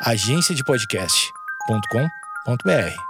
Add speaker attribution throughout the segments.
Speaker 1: agenciadepodcast.com.br.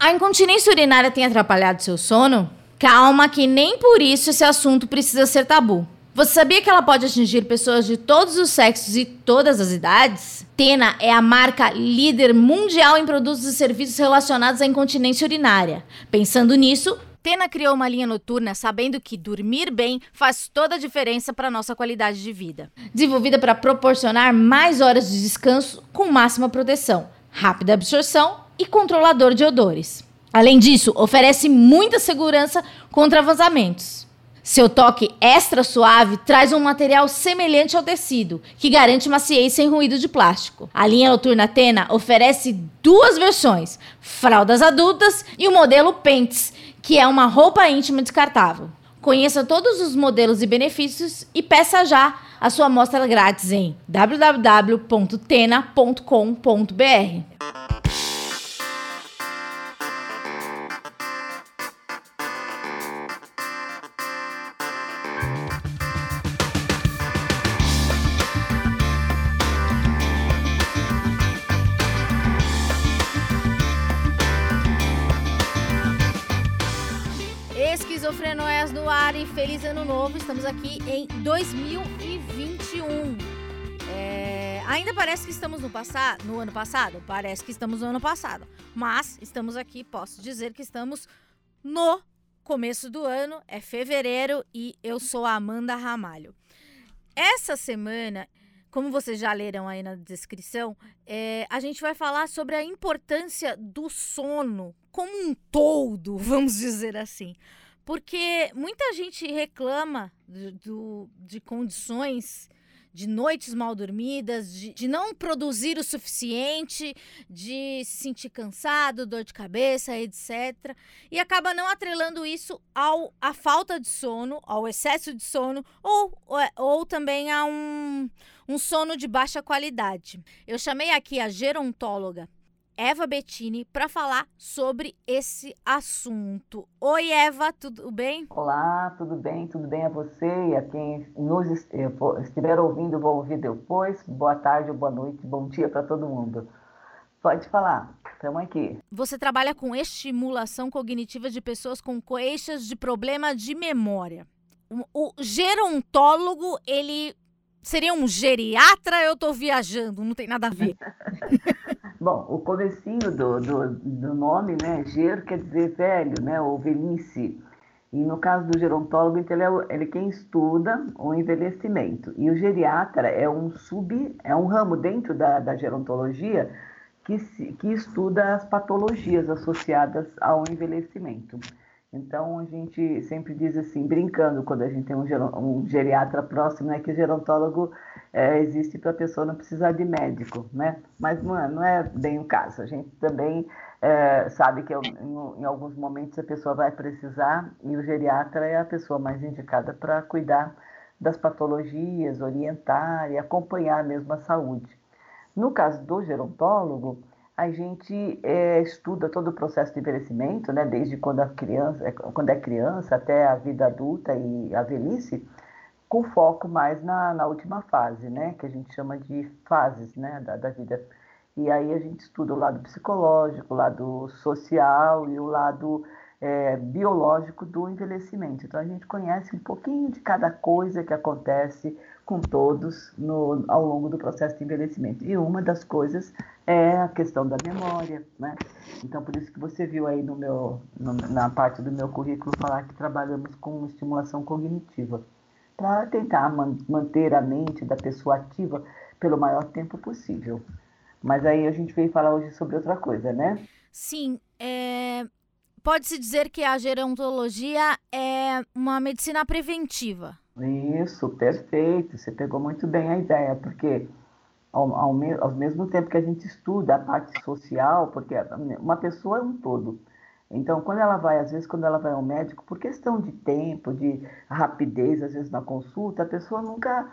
Speaker 2: A incontinência urinária tem atrapalhado seu sono? Calma, que nem por isso esse assunto precisa ser tabu. Você sabia que ela pode atingir pessoas de todos os sexos e todas as idades? Tena é a marca líder mundial em produtos e serviços relacionados à incontinência urinária. Pensando nisso, Tena criou uma linha noturna sabendo que dormir bem faz toda a diferença para nossa qualidade de vida. Desenvolvida para proporcionar mais horas de descanso com máxima proteção, rápida absorção e controlador de odores. Além disso, oferece muita segurança contra vazamentos. Seu toque extra suave traz um material semelhante ao tecido, que garante maciez sem ruído de plástico. A linha noturna Tena oferece duas versões: fraldas adultas e o modelo Pentes, que é uma roupa íntima descartável. Conheça todos os modelos e benefícios e peça já a sua amostra grátis em www.tena.com.br. feliz ano novo. Estamos aqui em 2021. É, ainda parece que estamos no passado, no ano passado. Parece que estamos no ano passado. Mas estamos aqui, posso dizer que estamos no começo do ano. É fevereiro e eu sou a Amanda Ramalho. Essa semana como vocês já leram aí na descrição, é, a gente vai falar sobre a importância do sono como um todo, vamos dizer assim. Porque muita gente reclama de, do, de condições de noites mal dormidas, de, de, não produzir o suficiente, de se sentir cansado, dor de cabeça, etc. E acaba não atrelando isso ao à falta de sono, ao excesso de sono, ou, ou, ou também a um, um sono de baixa qualidade. Eu chamei aqui a gerontóloga Eva Bettini para falar sobre esse assunto. Oi, Eva, tudo bem?
Speaker 3: Olá, tudo bem? Tudo bem a você e a quem nos estiver ouvindo, vou ouvir depois. Boa tarde, boa noite, bom dia para todo mundo. Pode falar, estamos aqui.
Speaker 2: Você trabalha com estimulação cognitiva de pessoas com queixas de problema de memória. O gerontólogo, ele seria um geriatra? Eu estou viajando, não tem nada a ver.
Speaker 3: Bom, o comecinho do, do, do nome, né, ger quer dizer velho, né, ou velhice. E no caso do gerontólogo, então, ele é, ele é quem estuda o envelhecimento. E o geriatra é um sub, é um ramo dentro da, da gerontologia que, se, que estuda as patologias associadas ao envelhecimento. Então a gente sempre diz assim, brincando, quando a gente tem um, um geriatra próximo, né, que o gerontólogo é, existe para a pessoa não precisar de médico, né? Mas não é, não é bem o caso. A gente também é, sabe que em, em, alguns momentos a pessoa vai precisar e o geriatra é a pessoa mais indicada para cuidar das patologias, orientar e acompanhar mesmo a saúde. No caso do gerontólogo, a gente é, estuda todo o processo de envelhecimento, né, desde quando, a criança, quando é criança até a vida adulta e a velhice, com foco mais na, na última fase, né, que a gente chama de fases né, da, da vida. E aí a gente estuda o lado psicológico, o lado social e o lado é, biológico do envelhecimento. Então a gente conhece um pouquinho de cada coisa que acontece com todos no, ao longo do processo de envelhecimento. E uma das coisas é a questão da memória, né? Então por isso que você viu aí no meu, no, na parte do meu currículo falar que trabalhamos com estimulação cognitiva para tentar man manter a mente da pessoa ativa pelo maior tempo possível. Mas aí a gente veio falar hoje sobre outra coisa, né?
Speaker 2: Sim, é... pode-se dizer que a gerontologia é uma medicina preventiva.
Speaker 3: Isso, perfeito. Você pegou muito bem a ideia, porque ao, ao, ao mesmo tempo que a gente estuda a parte social, porque uma pessoa é um todo. Então, quando ela vai, às vezes, quando ela vai ao médico, por questão de tempo, de rapidez, às vezes na consulta, a pessoa nunca,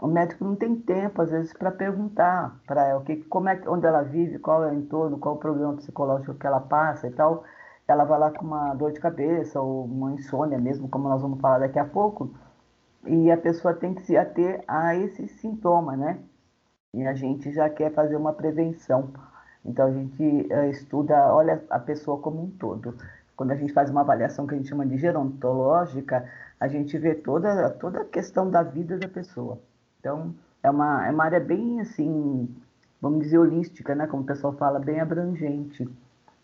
Speaker 3: o médico não tem tempo, às vezes, para perguntar para ela o que, como é, onde ela vive, qual é o entorno, qual é o problema psicológico que ela passa e tal. Ela vai lá com uma dor de cabeça ou uma insônia mesmo, como nós vamos falar daqui a pouco, e a pessoa tem que se ater a esse sintoma, né? e a gente já quer fazer uma prevenção. Então a gente uh, estuda, olha a pessoa como um todo. Quando a gente faz uma avaliação que a gente chama de gerontológica, a gente vê toda, toda a questão da vida da pessoa. Então, é uma, é uma área bem, assim, vamos dizer, holística, né? Como o pessoal fala, bem abrangente.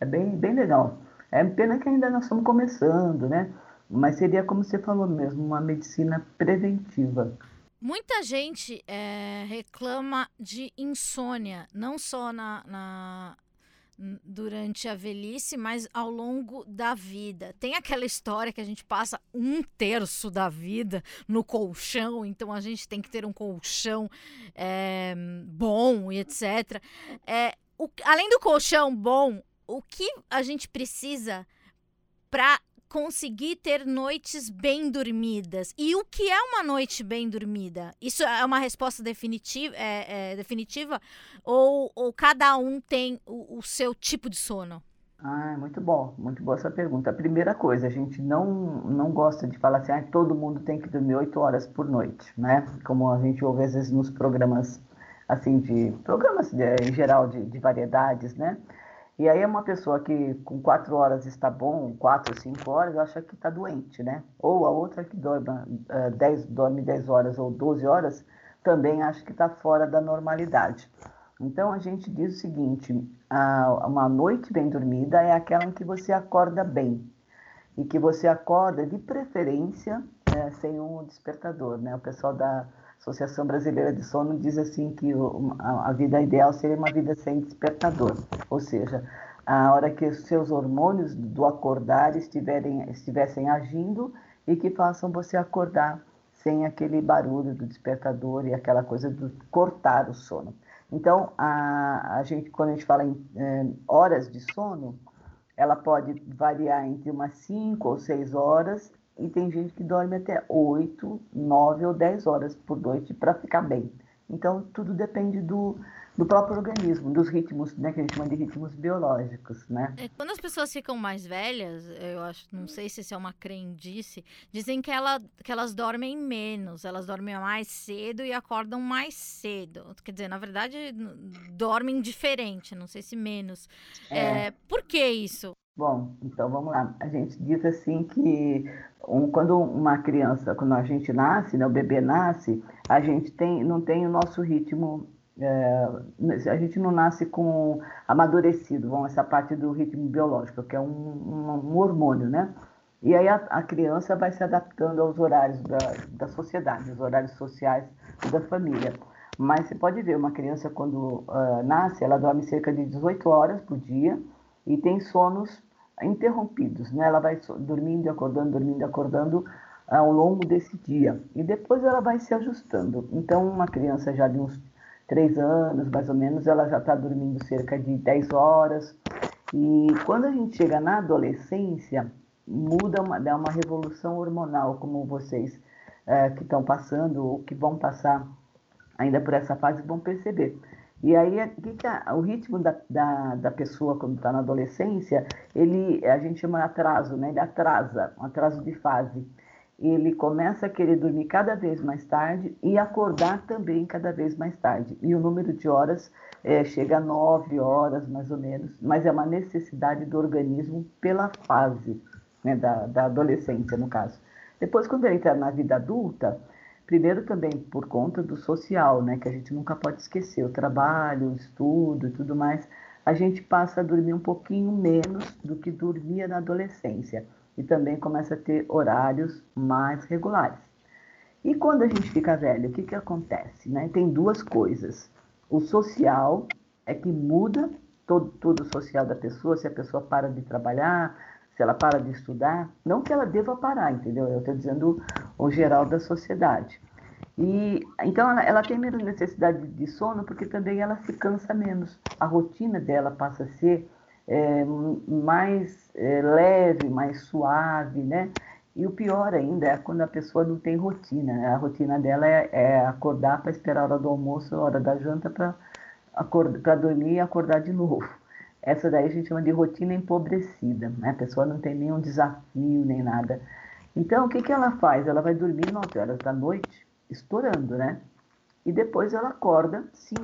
Speaker 3: É bem, bem legal. É pena que ainda nós estamos começando, né? Mas seria, como você falou mesmo, uma medicina preventiva.
Speaker 2: Muita gente é, reclama de insônia, não só na, na, durante a velhice, mas ao longo da vida. Tem aquela história que a gente passa um terço da vida no colchão, então a gente tem que ter um colchão é, bom e etc. É, o, além do colchão bom, o que a gente precisa para conseguir ter noites bem dormidas. E o que é uma noite bem dormida? Isso é uma resposta definitiva, é, é, definitiva ou, ou, cada um tem o, o, seu tipo de sono?
Speaker 3: Ah, muito bom, muito boa essa pergunta. A primeira coisa, a gente não, não gosta de falar assim, ah, todo mundo tem que dormir oito horas por noite, né? Como a gente ouve às vezes nos programas, assim, de programas de, em geral de, de variedades, né? E aí uma pessoa que com quatro horas está bom, quatro, cinco horas, acha que está doente, né? Ou a outra que dorme, uh, dez, dorme 10 horas ou 12 horas, também acha que está fora da normalidade. Então a gente diz o seguinte: uma noite bem dormida é aquela em que você acorda bem. E que você acorda de preferência uh, sem um despertador, né? O pessoal da Associação Brasileira de Sono diz assim que a vida ideal seria uma vida sem despertador, ou seja, a hora que os seus hormônios do acordar estiverem, estivessem agindo e que façam você acordar sem aquele barulho do despertador e aquela coisa de cortar o sono. Então, a, a gente, quando a gente fala em é, horas de sono, ela pode variar entre umas 5 ou 6 horas e tem gente que dorme até 8, 9 ou 10 horas por noite para ficar bem. Então, tudo depende do, do próprio organismo, dos ritmos, né, que a gente chama de ritmos biológicos, né?
Speaker 2: É, quando as pessoas ficam mais velhas, eu acho, não sei se isso é uma crendice, dizem que, ela, que elas dormem menos, elas dormem mais cedo e acordam mais cedo. Quer dizer, na verdade, dormem diferente, não sei se menos. É. É, por que isso?
Speaker 3: Bom, então vamos lá. A gente diz assim que um, quando uma criança, quando a gente nasce, né, o bebê nasce, a gente tem, não tem o nosso ritmo, é, a gente não nasce com amadurecido, vamos, essa parte do ritmo biológico, que é um, um, hormônio, né? E aí a, a, criança vai se adaptando aos horários da, da sociedade, os horários sociais da família. Mas você pode ver, uma criança quando uh, nasce, ela dorme cerca de 18 horas por dia e tem sonos interrompidos, né? Ela vai dormindo acordando, dormindo acordando ao longo desse dia. E depois ela vai se ajustando. Então, uma criança já de uns três anos, mais ou menos, ela já está dormindo cerca de 10 horas. E quando a gente chega na adolescência, muda, uma, dá uma revolução hormonal, como vocês é, que estão passando ou que vão passar ainda por essa fase vão perceber. E aí, o ritmo da, da, da pessoa quando está na adolescência, ele, a gente chama atraso, né? Ele atrasa, um atraso de fase. Ele começa a querer dormir cada vez mais tarde e acordar também cada vez mais tarde. E o número de horas é, chega a nove horas, mais ou menos, mas é uma necessidade do organismo pela fase né, da, da adolescência, no caso. Depois, quando ele entra na vida adulta, Primeiro também por conta do social, né, que a gente nunca pode esquecer, o trabalho, o estudo e tudo mais, a gente passa a dormir um pouquinho menos do que dormia na adolescência e também começa a ter horários mais regulares. E quando a gente fica velho, o que, que acontece? Né? Tem duas coisas. O social é que muda todo, todo o social da pessoa, se a pessoa para de trabalhar, se ela para de estudar, não que ela deva parar, entendeu? Eu estou dizendo o geral da sociedade. E então ela, ela, tem menos necessidade de sono porque também ela se cansa menos. A rotina dela passa a ser é, mais é, leve, mais suave, né? E o pior ainda é quando a pessoa não tem rotina. Né? A rotina dela é, é acordar para esperar a hora do almoço, a hora da janta para dormir e acordar de novo. Essa daí a gente chama de rotina empobrecida, né? A pessoa não tem nenhum desafio nem nada. Então, o que, que ela faz? Ela vai dormir 9 horas da noite, estourando, né? e depois ela acorda 5,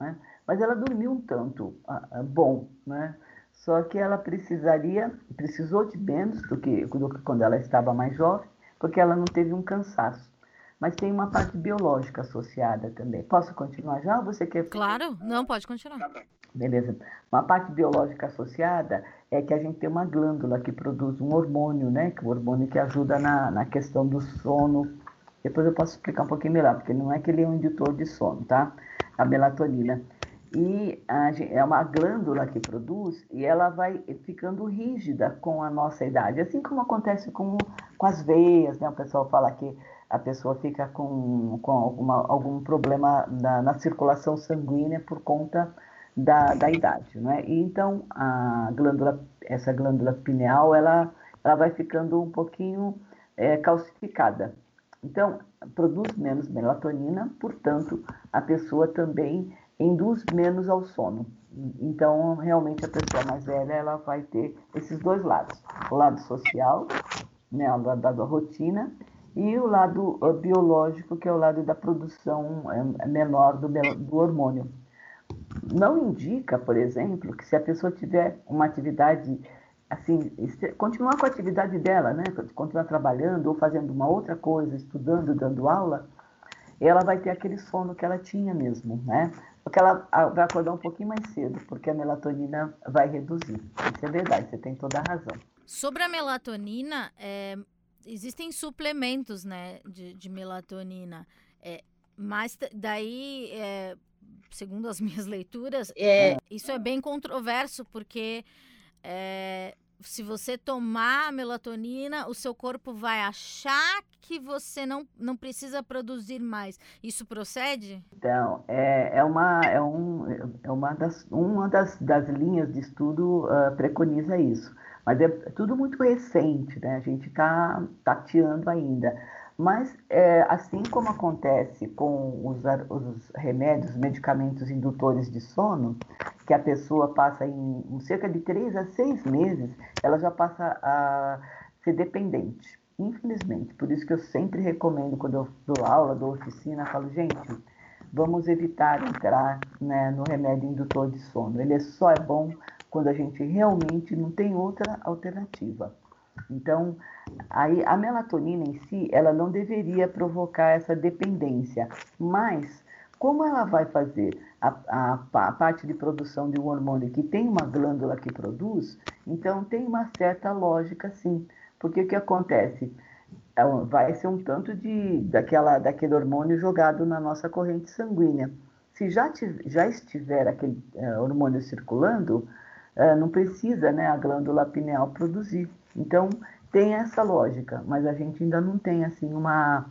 Speaker 3: né? Mas ela dormiu um tanto ah, ah, bom, né? Só que ela precisaria, precisou de menos do que, do que quando ela estava mais jovem, porque ela não teve um cansaço. Mas tem uma parte biológica associada também. Posso continuar já ou você quer?
Speaker 2: Claro, não, pode continuar.
Speaker 3: Beleza. Uma parte biológica associada é que a gente tem uma glândula que produz um hormônio, né? Que é o hormônio que ajuda na, na questão do sono. Depois eu posso explicar um pouquinho melhor, porque não é que ele é um indutor de sono, tá? A melatonina e a, é uma glândula que produz e ela vai ficando rígida com a nossa idade, assim como acontece com, com as veias, né? O pessoal fala que a pessoa fica com, com alguma, algum problema na, na circulação sanguínea por conta da, da idade, né? E então a glândula, essa glândula pineal, ela, ela vai ficando um pouquinho é, calcificada. Então, produz menos melatonina, portanto, a pessoa também induz menos ao sono. Então, realmente, a pessoa mais velha ela vai ter esses dois lados: o lado social, né, o lado da rotina, e o lado uh, biológico, que é o lado da produção é, menor do, do hormônio. Não indica, por exemplo, que se a pessoa tiver uma atividade assim, continuar com a atividade dela, né? Continuar trabalhando ou fazendo uma outra coisa, estudando, dando aula, ela vai ter aquele sono que ela tinha mesmo, né? Porque ela vai acordar um pouquinho mais cedo, porque a melatonina vai reduzir. Isso é verdade, você tem toda a razão.
Speaker 2: Sobre a melatonina, é, existem suplementos, né, de, de melatonina. É, mas daí, é, segundo as minhas leituras, é, isso é bem controverso, porque é, se você tomar melatonina, o seu corpo vai achar que você não, não precisa produzir mais. Isso procede?
Speaker 3: Então, é, é, uma, é, um, é uma, das, uma das, das linhas de estudo uh, preconiza isso. Mas é tudo muito recente, né? A gente está tateando ainda. Mas, é, assim como acontece com os, os remédios, medicamentos indutores de sono, que a pessoa passa em, cerca de três a seis meses, ela já passa a ser dependente, infelizmente. Por isso que eu sempre recomendo, quando eu dou aula, dou oficina, falo, gente, vamos evitar entrar né, no remédio indutor de sono. Ele é só é bom quando a gente realmente não tem outra alternativa. Então, aí a melatonina em si, ela não deveria provocar essa dependência, mas como ela vai fazer a, a, a, parte de produção de um hormônio que tem uma glândula que produz, então tem uma certa lógica sim. Porque o que acontece? É vai ser um tanto de, daquela, daquele hormônio jogado na nossa corrente sanguínea. Se já, já estiver aquele é, hormônio circulando, é, não precisa né, a glândula pineal produzir. Então, tem essa lógica, mas a gente ainda não tem assim uma.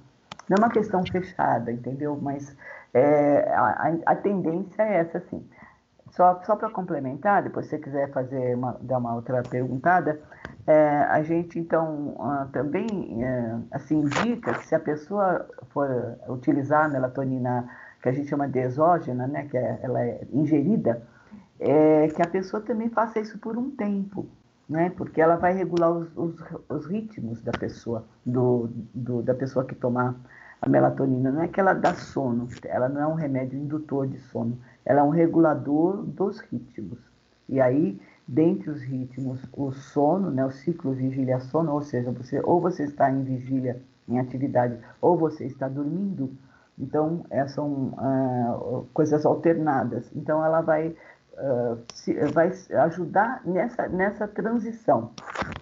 Speaker 3: Não é uma questão fechada, entendeu? Mas é, a, a, tendência é essa, assim. Só, só para complementar, depois se você quiser fazer uma, dar uma outra perguntada, é, a gente então uh, também é, assim indica que se a pessoa for utilizar a melatonina que a gente chama de exógena, né, que é, ela é ingerida, é, que a pessoa também faça isso por um tempo, né, porque ela vai regular os, os, os ritmos da pessoa, do, do, da pessoa que tomar a melatonina não é que ela dá sono, ela não é um remédio indutor de sono, ela é um regulador dos ritmos. E aí, dentre os ritmos, o sono, né, o ciclo vigília-sono, ou seja, você ou você está em vigília, em atividade, ou você está dormindo. Então, são uh, coisas alternadas. Então, ela vai uh, se, vai ajudar nessa, nessa transição.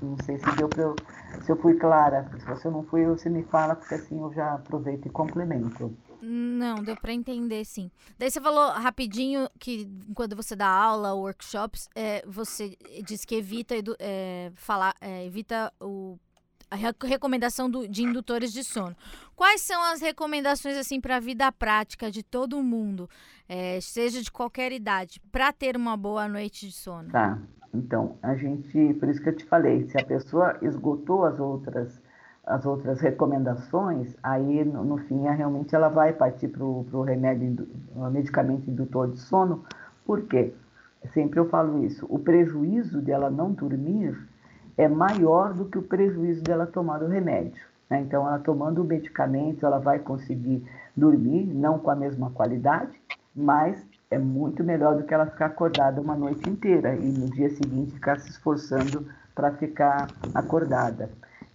Speaker 3: Não sei se deu eu, se eu fui clara. Se você não foi, você me fala, porque assim eu já aproveito e complemento.
Speaker 2: Não, deu para entender, sim. Daí você falou rapidinho que quando você dá aula, workshops, é, você diz que evita é, falar, é, evita o a recomendação do, de indutores de sono. Quais são as recomendações assim para a vida prática de todo mundo, é, seja de qualquer idade, para ter uma boa noite de sono?
Speaker 3: Tá. Então, a gente, por isso que eu te falei, se a pessoa esgotou as outras as outras recomendações, aí no, no fim realmente ela vai partir para o remédio, o medicamento indutor de sono, por quê? Sempre eu falo isso, o prejuízo dela não dormir é maior do que o prejuízo dela tomar o remédio. Né? Então, ela tomando o medicamento, ela vai conseguir dormir, não com a mesma qualidade, mas é muito melhor do que ela ficar acordada uma noite inteira e no dia seguinte ficar se esforçando para ficar acordada.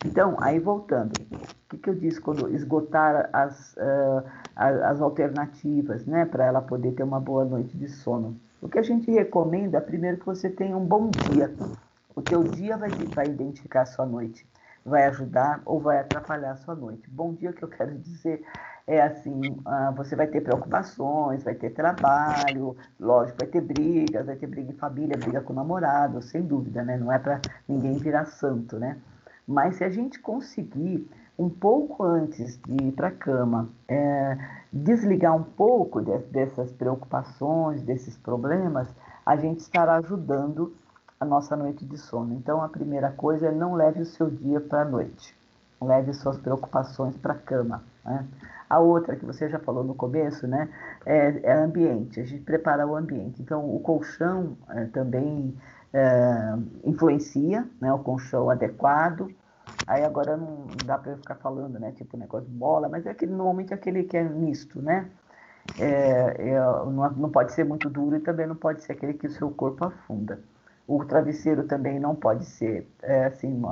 Speaker 3: Então, aí voltando, o que, que eu disse quando esgotar as, uh, as alternativas, né, para ela poder ter uma boa noite de sono? O que a gente recomenda, primeiro, que você tenha um bom dia. O teu dia vai, vai identificar a sua noite, vai ajudar ou vai atrapalhar a sua noite. Bom dia, que eu quero dizer é assim, uh, você vai ter preocupações, vai ter trabalho, lógico, vai ter brigas, vai ter briga em família, briga com o namorado, sem dúvida, né? Não é para ninguém virar santo, né? Mas se a gente conseguir um pouco antes de ir para a cama, é, desligar um pouco de, dessas preocupações, desses problemas, a gente estará ajudando a nossa noite de sono. Então, a primeira coisa é não leve o seu dia para a noite, leve suas preocupações para a cama. Né? A outra que você já falou no começo, né, é, é ambiente. A gente prepara o ambiente. Então, o colchão é, também é, influencia, né, o colchão adequado. Aí agora não dá para eu ficar falando, né, tipo negócio de bola, mas é aquele, normalmente é aquele que é misto, né? É, é, não, não pode ser muito duro e também não pode ser aquele que o seu corpo afunda. O travesseiro também não pode ser é, assim,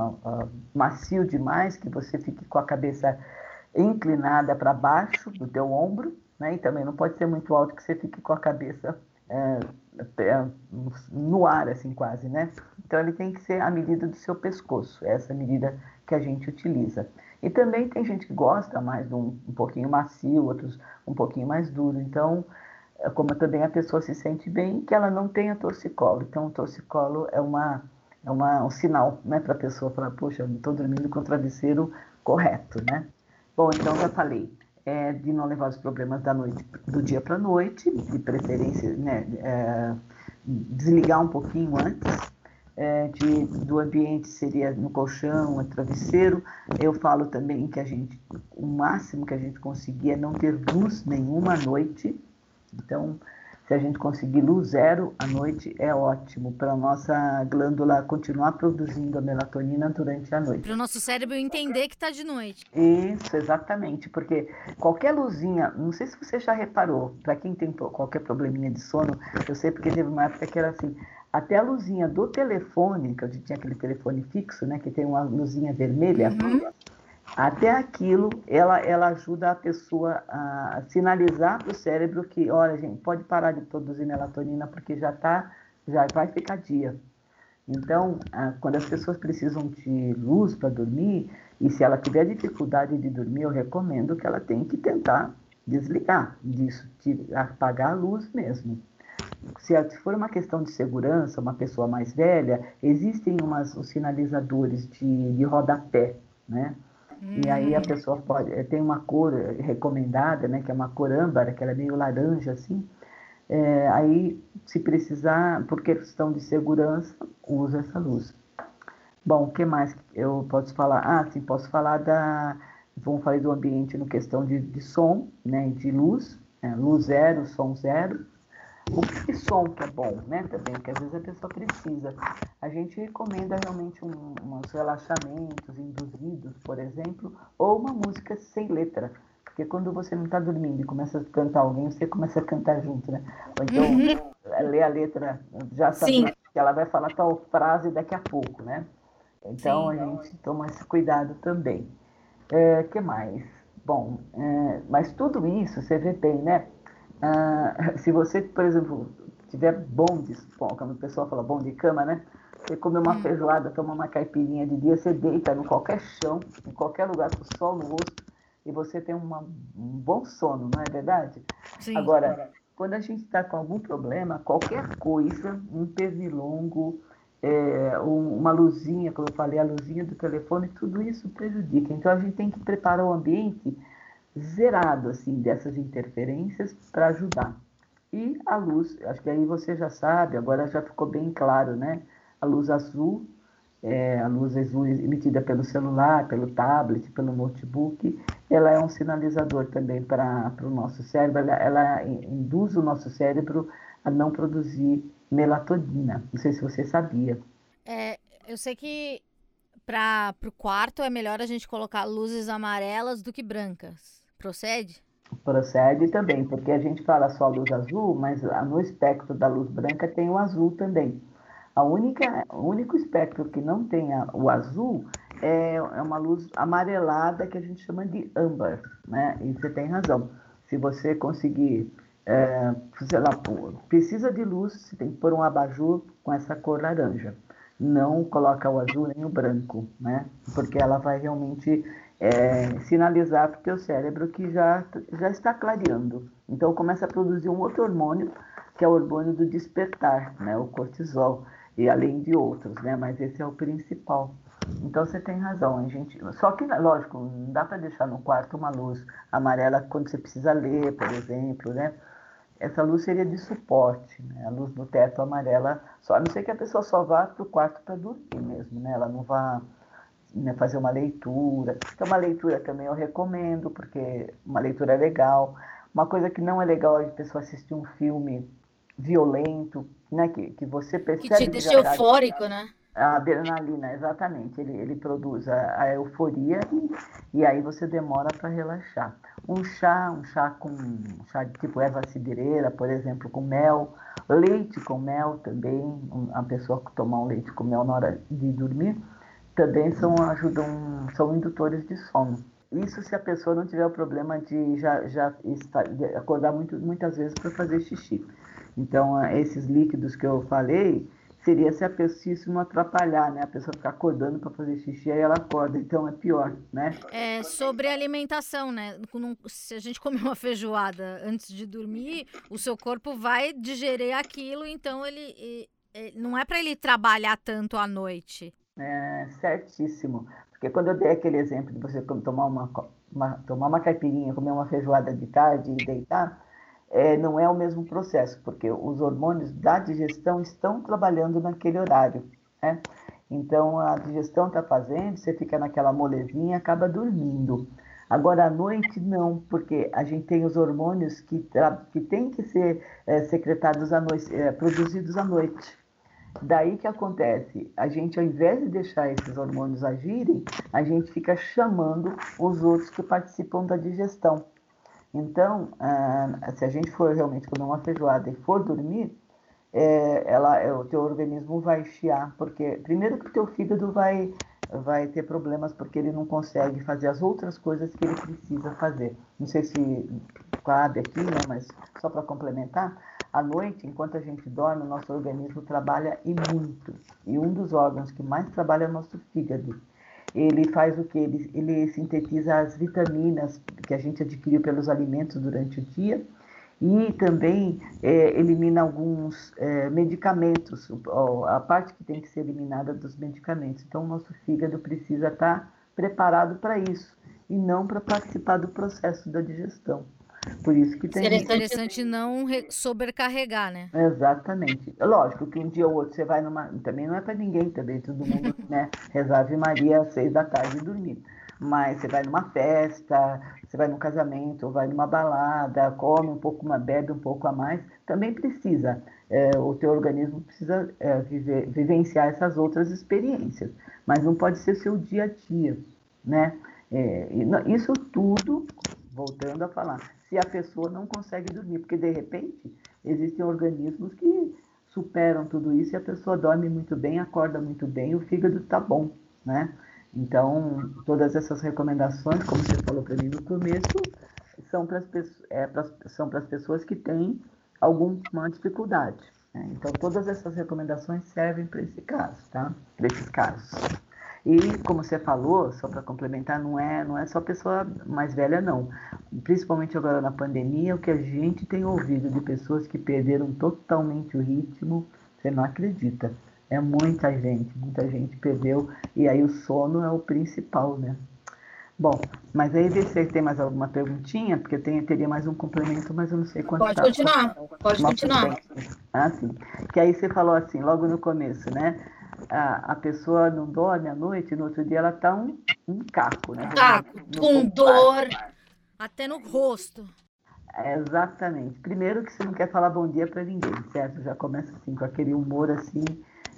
Speaker 3: macio demais, que você fique com a cabeça inclinada para baixo do teu ombro, né? E também não pode ser muito alto que você fique com a cabeça é, é, no ar, assim, quase, né? Então ele tem que ser a medida do seu pescoço, essa medida que a gente utiliza. E também tem gente que gosta mais de um, um pouquinho macio, outros um pouquinho mais duro. Então, é como também a pessoa se sente bem, que ela não tenha torcicolo. Então, o torcicolo é uma é uma, um sinal né, para a pessoa falar, poxa, não estou dormindo com o travesseiro correto, né? Bom, então já falei é, de não levar os problemas da noite, do dia para a noite, de preferência, né, é, desligar um pouquinho antes. É, de, do ambiente seria no colchão, no travesseiro. Eu falo também que a gente, o máximo que a gente conseguir é não ter luz nenhuma à noite. Então, se a gente conseguir luz zero à noite, é ótimo para a nossa glândula continuar produzindo a melatonina durante a noite.
Speaker 2: Para o nosso cérebro entender que está de noite.
Speaker 3: Isso, exatamente. Porque qualquer luzinha, não sei se você já reparou, para quem tem qualquer probleminha de sono, eu sei porque teve uma época que era assim, até a luzinha do telefone, que eu tinha aquele telefone fixo, né, que tem uma luzinha vermelha, uhum. Até aquilo, ela, ela ajuda a pessoa a sinalizar para o cérebro que, olha, gente, pode parar de produzir melatonina porque já tá, já vai ficar dia. Então, quando as pessoas precisam de luz para dormir, e se ela tiver dificuldade de dormir, eu recomendo que ela tenha que tentar desligar disso, apagar a luz mesmo. Se for uma questão de segurança, uma pessoa mais velha, existem umas, os sinalizadores de, de rodapé, né? E aí a hum. pessoa pode. Eh, tem uma cor eh, recomendada, né? Que é uma cor âmbar, que ela é meio laranja, assim. É, aí, se precisar, por questão de segurança, usa essa luz. Bom, o que mais eu posso falar? Ah, sim, posso falar da. Vamos falar do ambiente no questão de, de som, né? De luz. É, luz zero, som zero. O que som que é bom, né? Também, porque às vezes a pessoa precisa. A gente recomenda realmente um, uns relaxamentos induzidos, por exemplo, ou uma música sem letra. Porque quando você não está dormindo e começa a cantar alguém, você começa a cantar junto, né? Ou então, uhum. ler a letra, já sabendo que ela vai falar tal frase daqui a pouco, né? Então, Sim. a gente toma esse cuidado também. O é, que mais? Bom, é, mas tudo isso, você vê bem, né? Ah, se você, por exemplo, tiver bom, como o pessoal fala, bom de cama, né? Você come uma hum. feijoada, toma uma caipirinha de dia, você deita em qualquer chão, em qualquer lugar com sol no rosto, e você tem uma, um bom sono, não é verdade? Sim. Agora, quando a gente está com algum problema, qualquer coisa, um pernilongo, é, uma luzinha, como eu falei, a luzinha do telefone, tudo isso prejudica. Então a gente tem que preparar o ambiente zerado assim dessas interferências para ajudar. E a luz, acho que aí você já sabe, agora já ficou bem claro, né? A luz azul, é, a luz azul emitida pelo celular, pelo tablet, pelo notebook, ela é um sinalizador também para o nosso cérebro, ela, ela induz o nosso cérebro a não produzir melatonina. Não sei se você sabia.
Speaker 2: É, eu sei que para o quarto é melhor a gente colocar luzes amarelas do que brancas. Procede?
Speaker 3: Procede também, porque a gente fala só luz azul, mas no espectro da luz branca tem o azul também. A única, o único espectro que não tem o azul é, é uma luz amarelada que a gente chama de âmbar, né? E você tem razão. Se você conseguir, é, sei lá, precisa de luz, você tem que pôr um abajur com essa cor laranja. Não coloca o azul nem o branco, né? Porque ela vai realmente é, sinalizar para o teu cérebro que já, já está clareando. Então começa a produzir um outro hormônio, que é o hormônio do despertar, né? O cortisol e além de outros, né? Mas esse é o principal. Então você tem razão, a gente. Só que, lógico, não dá para deixar no quarto uma luz amarela quando você precisa ler, por exemplo, né? Essa luz seria de suporte, né? A luz do teto amarela, só a não ser que a pessoa só vá para o quarto para dormir mesmo, né? Ela não vá né, fazer uma leitura. Então, uma leitura também eu recomendo, porque uma leitura é legal. Uma coisa que não é legal é a pessoa assistir um filme violento, né? Que, que você percebe.
Speaker 2: Que te deixa eufórico, né?
Speaker 3: A adrenalina, exatamente. Ele, ele produz a, a euforia e, e, aí você demora para relaxar. Um chá, um chá com um chá de tipo erva cidreira, por exemplo, com mel, leite com mel também. a pessoa que tomar um leite com mel na hora de dormir também são ajudam são indutores de sono. Isso se a pessoa não tiver o problema de já, já estar, de acordar muito, muitas vezes para fazer xixi. Então, esses líquidos que eu falei seria se a pessoa isso não atrapalhar, né? A pessoa ficar acordando para fazer xixi aí ela acorda, então é pior, né?
Speaker 2: É sobre alimentação, né? Se a gente comer uma feijoada antes de dormir, o seu corpo vai digerir aquilo, então ele não é para ele trabalhar tanto à noite.
Speaker 3: É certíssimo, porque quando eu dei aquele exemplo de você tomar uma, uma tomar uma caipirinha, comer uma feijoada de tarde e deitar é, não é o mesmo processo, porque os hormônios da digestão estão trabalhando naquele horário. Né? Então, a digestão está fazendo, você fica naquela molezinha acaba dormindo. Agora, à noite, não, porque a gente tem os hormônios que, que têm que ser é, secretados à noite, é, produzidos à noite. Daí que acontece, a gente, ao invés de deixar esses hormônios agirem, a gente fica chamando os outros que participam da digestão. Então, ah, se a gente for realmente comer uma feijoada e for dormir, é, ela, é, o teu organismo vai chiar, porque primeiro que o teu fígado vai, vai ter problemas porque ele não consegue fazer as outras coisas que ele precisa fazer. Não sei se cabe aqui, né, mas só para complementar, à noite, enquanto a gente dorme, o nosso organismo trabalha e muito. E um dos órgãos que mais trabalha é o nosso fígado ele faz o que? Ele, ele sintetiza as vitaminas que a gente adquiriu pelos alimentos durante o dia e também é, elimina alguns é, medicamentos, a parte que tem que ser eliminada dos medicamentos. Então, o nosso fígado precisa estar preparado para isso e não para participar do processo da digestão. Por isso que tem.
Speaker 2: Seria interessante não sobrecarregar, né?
Speaker 3: Exatamente. Lógico que um dia ou outro você vai numa. Também não é para ninguém também, todo mundo, né? Rezar Maria às seis da tarde e dormir. Mas você vai numa festa, você vai num casamento, ou vai numa balada, come um pouco, uma, bebe um pouco a mais, também precisa. É, o teu organismo precisa é, viver, vivenciar essas outras experiências. Mas não pode ser seu dia a dia, né? É, isso tudo, voltando a falar, se a pessoa não consegue dormir, porque de repente existem organismos que superam tudo isso e a pessoa dorme muito bem, acorda muito bem, o fígado está bom, né? Então, todas essas recomendações, como você falou para mim no começo, são para as é, pessoas que têm alguma dificuldade. Né? Então, todas essas recomendações servem para esse caso, tá? Para esses casos. E, como você falou, só para complementar, não é, não é só pessoa mais velha, não. Principalmente agora na pandemia, o que a gente tem ouvido de pessoas que perderam totalmente o ritmo, você não acredita. É muita gente, muita gente perdeu. E aí o sono é o principal, né? Bom, mas aí vê se tem mais alguma perguntinha, porque tem, teria mais um complemento, mas eu não sei quanto.
Speaker 2: Pode tá. continuar, pode continuar.
Speaker 3: Ah, sim. Que aí você falou assim, logo no começo, né? A, a pessoa não dorme à noite, no outro dia ela tá um, um caco, né?
Speaker 2: Caco, com dor, até no rosto.
Speaker 3: É, exatamente. Primeiro que você não quer falar bom dia para ninguém, certo? Já começa assim, com aquele humor assim,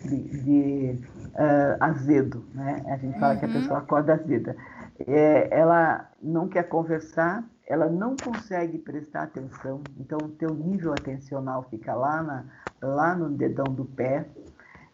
Speaker 3: de, de uh, azedo, né? A gente fala uhum. que a uhum. pessoa acorda azeda. É, ela não quer conversar, ela não consegue prestar atenção, então o teu nível atencional fica lá, na, lá no dedão do pé.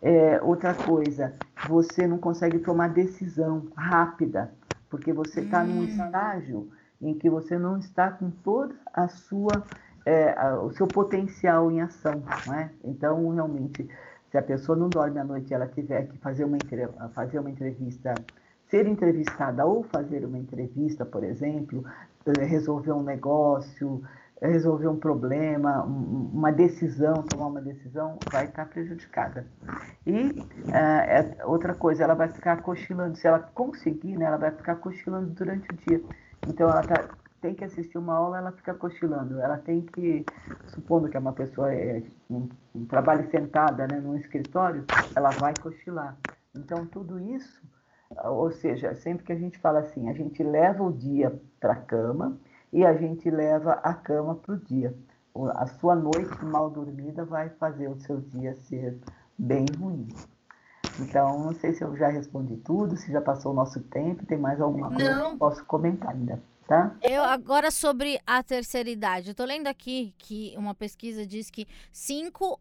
Speaker 3: É, outra coisa, você não consegue tomar decisão rápida, porque você está num hum. estágio em que você não está com toda a sua é, o seu potencial em ação, é? Então realmente, se a pessoa não dorme à noite, e ela tiver que fazer uma fazer uma entrevista, ser entrevistada ou fazer uma entrevista, por exemplo, eh, resolver um negócio, resolver um problema, uma decisão, tomar uma decisão, vai estar prejudicada. E uh, outra coisa, ela vai ficar cochilando, se ela conseguir, né, ela vai ficar cochilando durante o dia. Então ela tá, tem que assistir uma aula, ela fica cochilando. Ela tem que, supondo que é uma pessoa é, um, um trabalho sentada né, num escritório, ela vai cochilar. Então tudo isso, ou seja, sempre que a gente fala assim, a gente leva o dia para a cama e a gente leva a cama para o dia. A sua noite mal dormida vai fazer o seu dia ser bem ruim. Então, não sei se eu já respondi tudo, se já passou o nosso tempo, tem mais alguma coisa não. que eu posso comentar ainda. Tá?
Speaker 2: Eu agora sobre a terceira idade. Eu tô lendo aqui que uma pesquisa diz que 5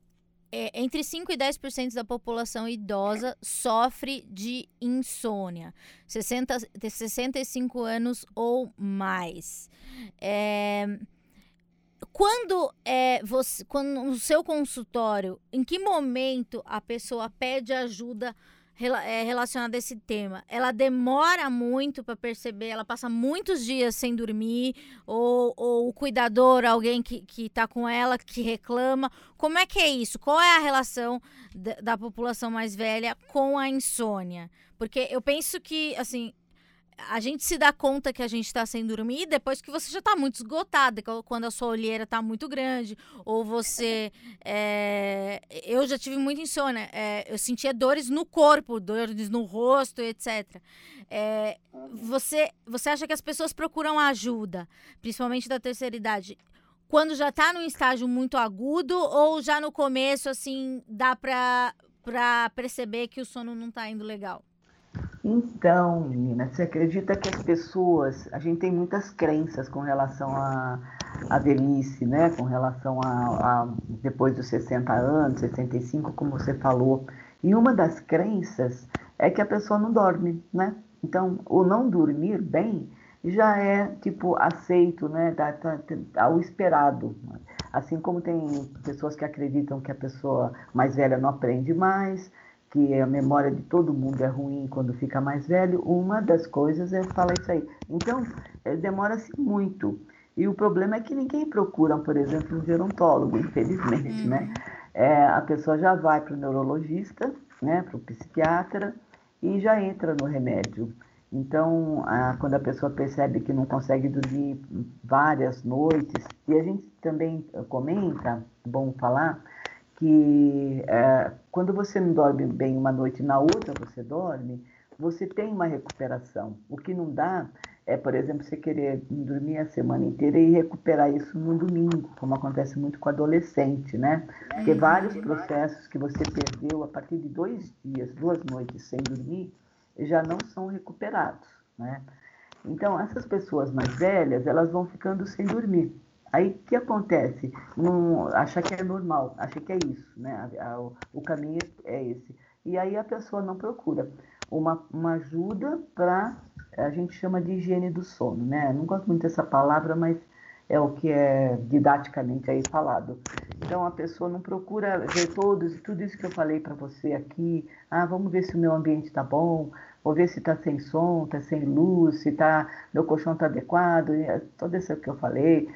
Speaker 2: é, entre 5 e 10% da população idosa sofre de insônia, 60, 65 anos ou mais. É, quando é você, quando no seu consultório, em que momento a pessoa pede ajuda relacionada a esse tema? Ela demora muito para perceber, ela passa muitos dias sem dormir, ou, ou o cuidador, alguém que, que tá com ela, que reclama. Como é que é isso? Qual é a relação da, da população mais velha com a insônia? Porque eu penso que, assim, a gente se dá conta que a gente está sem dormir depois que você já está muito esgotada, quando a sua olheira está muito grande, ou você. É, eu já tive muita insônia, é, eu sentia dores no corpo, dores no rosto, etc. É, você, você acha que as pessoas procuram ajuda, principalmente da terceira idade, quando já está num estágio muito agudo, ou já no começo, assim, dá para perceber que o sono não está indo legal?
Speaker 3: Então, menina, você acredita que as pessoas, a gente tem muitas crenças com relação à, à velhice, né? Com relação a, a depois dos 60 anos, 65, como você falou. E uma das crenças é que a pessoa não dorme, né? Então, o não dormir bem já é tipo aceito, né? Ao esperado. Assim como tem pessoas que acreditam que a pessoa mais velha não aprende mais, que a memória de todo mundo é ruim quando fica mais velho, uma das coisas é falar isso aí. Então, é, demora-se muito. E o problema é que ninguém procura, por exemplo, um gerontólogo, infelizmente, né? Uhum. É, a pessoa já vai para o neurologista, né, para o psiquiatra, e já entra no remédio. Então, a, quando a pessoa percebe que não consegue dormir várias noites, e a gente também comenta, bom falar, que é, quando você não dorme bem uma noite e na outra você dorme, você tem uma recuperação. O que não dá é, por exemplo, você querer dormir a semana inteira e recuperar isso no domingo, como acontece muito com adolescente, né? Porque vários processos que você perdeu a partir de dois dias, duas noites sem dormir, já não são recuperados, né? Então, essas pessoas mais velhas, elas vão ficando sem dormir. Aí o que acontece? Não, acha que é normal, acha que é isso, né? O, o caminho é esse. E aí a pessoa não procura uma, uma ajuda para, a gente chama de higiene do sono, né? Não gosto muito dessa palavra, mas é o que é didaticamente aí falado. Então a pessoa não procura ver todos, tudo isso que eu falei para você aqui. Ah, vamos ver se o meu ambiente está bom, vou ver se está sem som, está sem luz, se tá, meu colchão está adequado, tudo isso que eu falei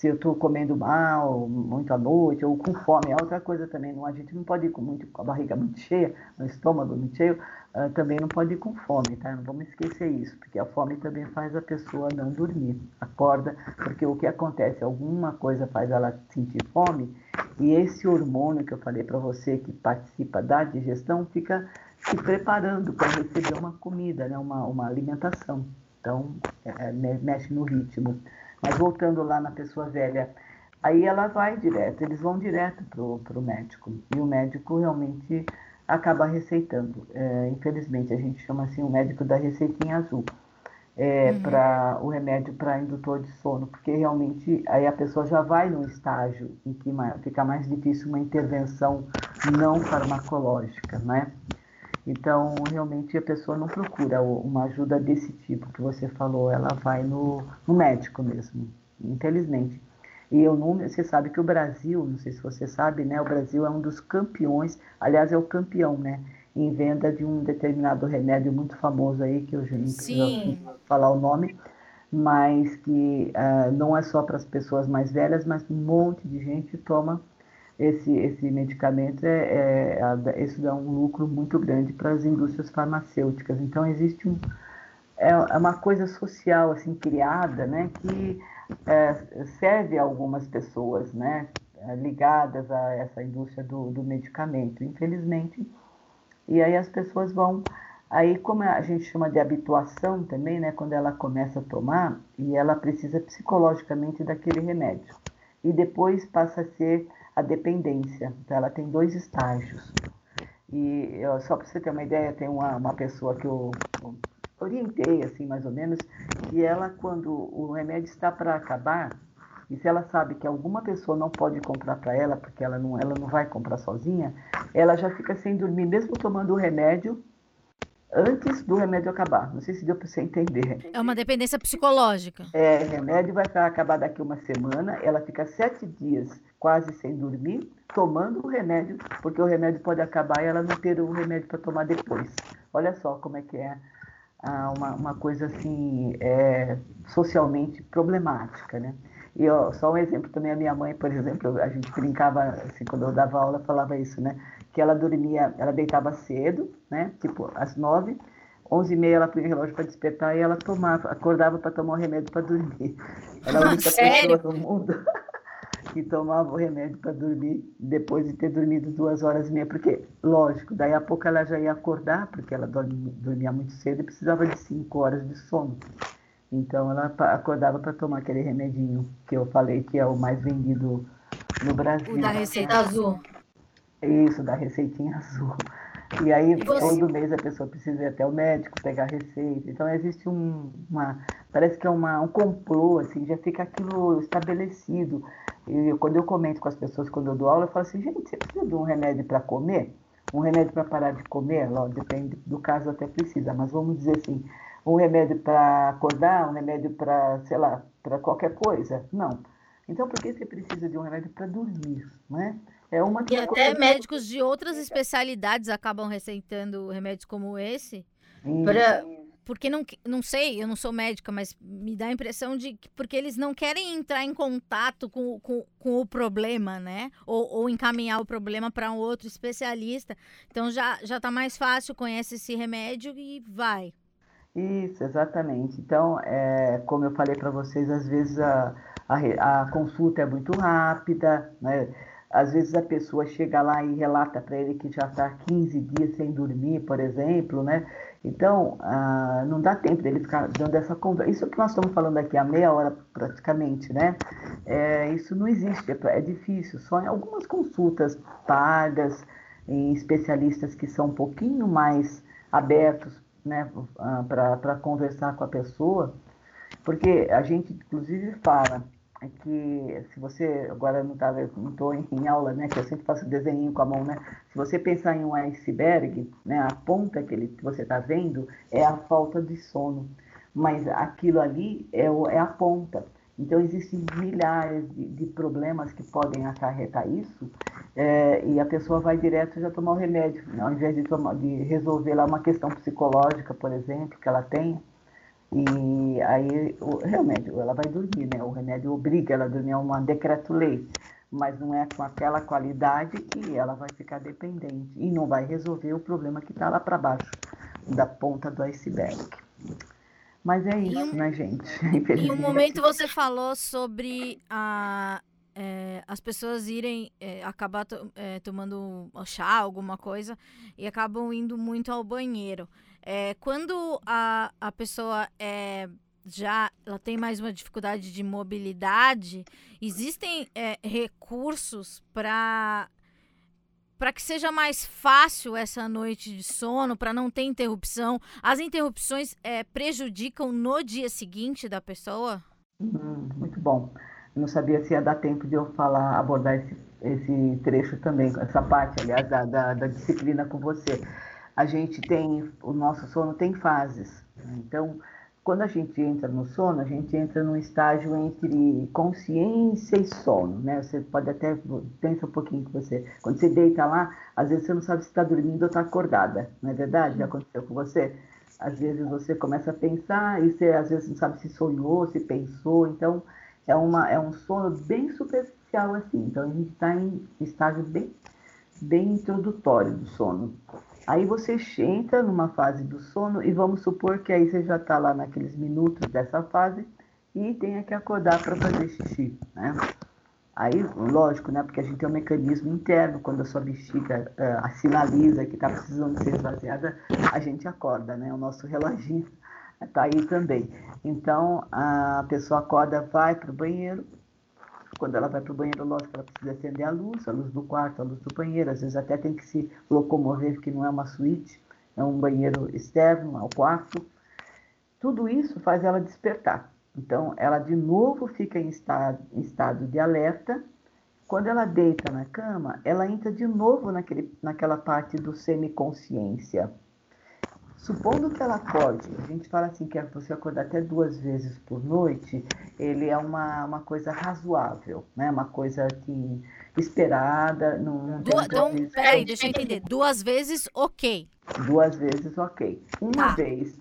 Speaker 3: se eu estou comendo mal, muito à noite, ou com fome, é outra coisa também. Não, a gente não pode ir com, muito, com a barriga muito cheia, o estômago muito cheio, uh, também não pode ir com fome, tá? Não vamos esquecer isso, porque a fome também faz a pessoa não dormir. Acorda, porque o que acontece, alguma coisa faz ela sentir fome, e esse hormônio que eu falei para você, que participa da digestão, fica se preparando para receber uma comida, né? uma, uma alimentação. Então, é, é mexe no ritmo. Mas voltando lá na pessoa velha, aí ela vai direto, eles vão direto pro, pro médico. E o médico realmente acaba receitando. É, infelizmente, a gente chama assim o médico da receitinha azul. É, uhum. para o remédio para indutor de sono, porque realmente aí a pessoa já vai num estágio em que fica mais difícil uma intervenção não farmacológica, né? Então, realmente a pessoa não procura uma ajuda desse tipo que você falou, ela vai no, no médico mesmo, infelizmente. E eu não, você sabe que o Brasil, não sei se você sabe, né? O Brasil é um dos campeões, aliás, é o campeão, né? Em venda de um determinado remédio muito famoso aí, que eu já não preciso falar o nome, mas que uh, não é só para as pessoas mais velhas, mas um monte de gente toma esse, esse medicamento, é, é, é isso dá um lucro muito grande para as indústrias farmacêuticas. Então, existe um, é, é uma coisa social assim criada, né, que é, serve a algumas pessoas, né, ligadas a essa indústria do, do medicamento, infelizmente. E aí as pessoas vão, aí como a gente chama de habituação também, né, quando ela começa a tomar e ela precisa psicologicamente daquele remédio. E depois passa a ser a dependência. Então, ela tem dois estágios. E eu, só para você ter uma ideia, tem uma, uma pessoa que eu, eu orientei, assim, mais ou menos, que ela, quando o remédio está para acabar, e se ela sabe que alguma pessoa não pode comprar para ela, porque ela não, ela não vai comprar sozinha, ela já fica sem dormir, mesmo tomando o remédio, antes do remédio acabar. Não sei se deu para você entender.
Speaker 2: É uma dependência psicológica.
Speaker 3: É, o remédio vai acabar daqui uma semana, ela fica sete dias quase sem dormir, tomando o remédio, porque o remédio pode acabar e ela não ter o remédio para tomar depois. Olha só como é que é ah, uma, uma coisa assim, é, socialmente problemática, né? E ó, só um exemplo também, a minha mãe, por exemplo, a gente brincava, assim, quando eu dava aula, falava isso, né? Que ela dormia, ela deitava cedo, né? Tipo, às nove, onze e meia ela punha o relógio para despertar e ela tomava, acordava para tomar o remédio para dormir. Ela é a única pessoa do mundo que tomava o remédio para dormir depois de ter dormido duas horas e meia. Porque, lógico, daí a pouco ela já ia acordar, porque ela dormia muito cedo e precisava de cinco horas de sono. Então ela acordava para tomar aquele remedinho que eu falei que é o mais vendido no Brasil.
Speaker 2: O da receita azul.
Speaker 3: Isso, da receitinha azul. E aí, você... todo mês a pessoa precisa ir até o médico pegar a receita. Então, existe um, uma. Parece que é uma, um complô, assim, já fica aquilo estabelecido. E quando eu comento com as pessoas, quando eu dou aula, eu falo assim: gente, você precisa de um remédio para comer? Um remédio para parar de comer? Lá, depende do caso, até precisa, mas vamos dizer assim: um remédio para acordar, um remédio para, sei lá, para qualquer coisa? Não. Então, por que você precisa de um remédio para dormir, né?
Speaker 2: É uma e até médicos de outras especialidades acabam receitando remédios como esse. Pra, porque não, não sei, eu não sou médica, mas me dá a impressão de que porque eles não querem entrar em contato com, com, com o problema, né? Ou, ou encaminhar o problema para um outro especialista. Então já, já tá mais fácil, conhece esse remédio e vai.
Speaker 3: Isso, exatamente. Então, é, como eu falei para vocês, às vezes a, a, a consulta é muito rápida, né? Às vezes a pessoa chega lá e relata para ele que já está 15 dias sem dormir, por exemplo, né? Então, ah, não dá tempo dele ficar dando essa conversa. Isso que nós estamos falando aqui há meia hora praticamente, né? É, isso não existe, é, é difícil. Só em algumas consultas pagas, em especialistas que são um pouquinho mais abertos né, ah, para conversar com a pessoa, porque a gente, inclusive, fala que se você agora não tá, estou em, em, aula, né, que eu sempre faço desenho com a mão, né? Se você pensar em um iceberg, né, a ponta que, ele, que você está vendo é a falta de sono, mas aquilo ali é, o, é a ponta. Então existem milhares de, de problemas que podem acarretar isso é, e a pessoa vai direto já tomar o remédio, ao invés de, tomar, de resolver lá uma questão psicológica, por exemplo, que ela tenha e aí o remédio, ela vai dormir, né? O remédio obriga ela a dormir, é um decreto-lei, mas não é com aquela qualidade que ela vai ficar dependente e não vai resolver o problema que está lá para baixo, da ponta do iceberg. Mas é isso, um, né, gente?
Speaker 2: Em um momento você falou sobre a, é, as pessoas irem é, acabar to, é, tomando chá, alguma coisa, e acabam indo muito ao banheiro. É, quando a, a pessoa é já ela tem mais uma dificuldade de mobilidade, existem é, recursos para para que seja mais fácil essa noite de sono, para não ter interrupção, as interrupções é, prejudicam no dia seguinte da pessoa?
Speaker 3: Hum, muito bom. Não sabia se ia dar tempo de eu falar, abordar esse, esse trecho também, essa parte, aliás, da, da, da disciplina com você. A gente tem, o nosso sono tem fases. Né? Então, quando a gente entra no sono, a gente entra num estágio entre consciência e sono, né? Você pode até pensa um pouquinho que você, quando você deita lá, às vezes você não sabe se está dormindo ou está acordada, não é verdade? Já aconteceu com você? Às vezes você começa a pensar e você às vezes não sabe se sonhou, se pensou, então é uma é um sono bem superficial assim. Então a gente está em estágio bem bem introdutório do sono. Aí você entra numa fase do sono e vamos supor que aí você já está lá naqueles minutos dessa fase e tenha que acordar para fazer xixi, né? Aí, lógico, né? Porque a gente tem um mecanismo interno, quando a sua bexiga uh, sinaliza que está precisando ser esvaziada, a gente acorda, né? O nosso reloginho está aí também. Então, a pessoa acorda, vai para o banheiro, quando ela vai para o banheiro, lógico, ela precisa acender a luz, a luz do quarto, a luz do banheiro. Às vezes até tem que se locomover, que não é uma suíte, é um banheiro externo ao quarto. Tudo isso faz ela despertar. Então, ela de novo fica em estado, em estado de alerta. Quando ela deita na cama, ela entra de novo naquele, naquela parte do semiconsciência. Supondo que ela acorde, a gente fala assim que é você acordar até duas vezes por noite, ele é uma, uma coisa razoável, né? Uma coisa que esperada. Não, não
Speaker 2: du então, vezes... peraí, deixa eu entender. Duas vezes, ok.
Speaker 3: Duas vezes, ok. Uma ah. vez,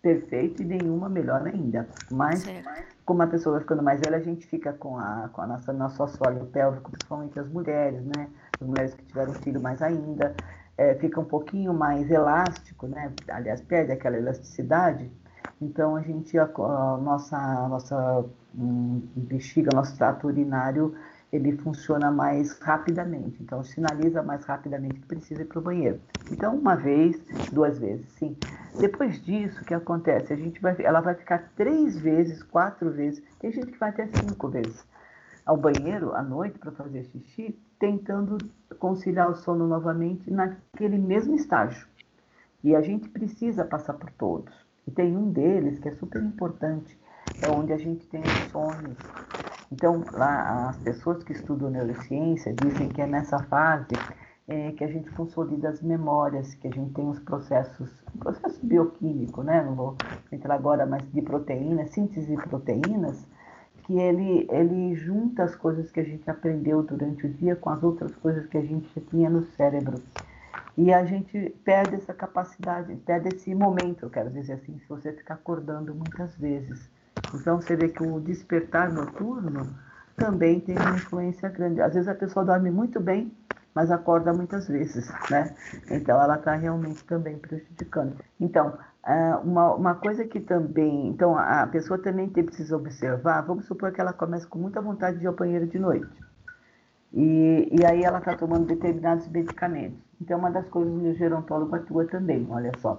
Speaker 3: perfeito, e nenhuma melhor ainda. Mas, certo. como a pessoa vai ficando mais velha, a gente fica com a, com a nossa, nosso assoalho pélvico, principalmente as mulheres, né? As mulheres que tiveram filho mais ainda é, fica um pouquinho mais elástico, né? aliás, perde aquela elasticidade, então a gente, a, a nossa, a nossa um, bexiga, nosso trato urinário, ele funciona mais rapidamente, então sinaliza mais rapidamente que precisa ir para o banheiro. Então, uma vez, duas vezes, sim. Depois disso, o que acontece? A gente vai, ela vai ficar três vezes, quatro vezes, tem gente que vai até cinco vezes ao banheiro à noite para fazer xixi, tentando conciliar o sono novamente naquele mesmo estágio. E a gente precisa passar por todos. E tem um deles que é super importante, é onde a gente tem os sonhos. Então, lá as pessoas que estudam neurociência dizem que é nessa fase é, que a gente consolida as memórias, que a gente tem os processos, processo bioquímico, né? Não vou entrar agora, mas de proteínas, síntese de proteínas, que ele, ele junta as coisas que a gente aprendeu durante o dia com as outras coisas que a gente tinha no cérebro. E a gente perde essa capacidade, perde esse momento, eu quero dizer assim, se você ficar acordando muitas vezes. Então você vê que o despertar noturno também tem uma influência grande. Às vezes a pessoa dorme muito bem, mas acorda muitas vezes, né? Então ela está realmente também prejudicando. Então, uma, uma coisa que também. Então, a pessoa também tem, precisa observar. Vamos supor que ela começa com muita vontade de ir ao banheiro de noite. E, e aí ela está tomando determinados medicamentos. Então, uma das coisas que o gerontólogo atua também, olha só.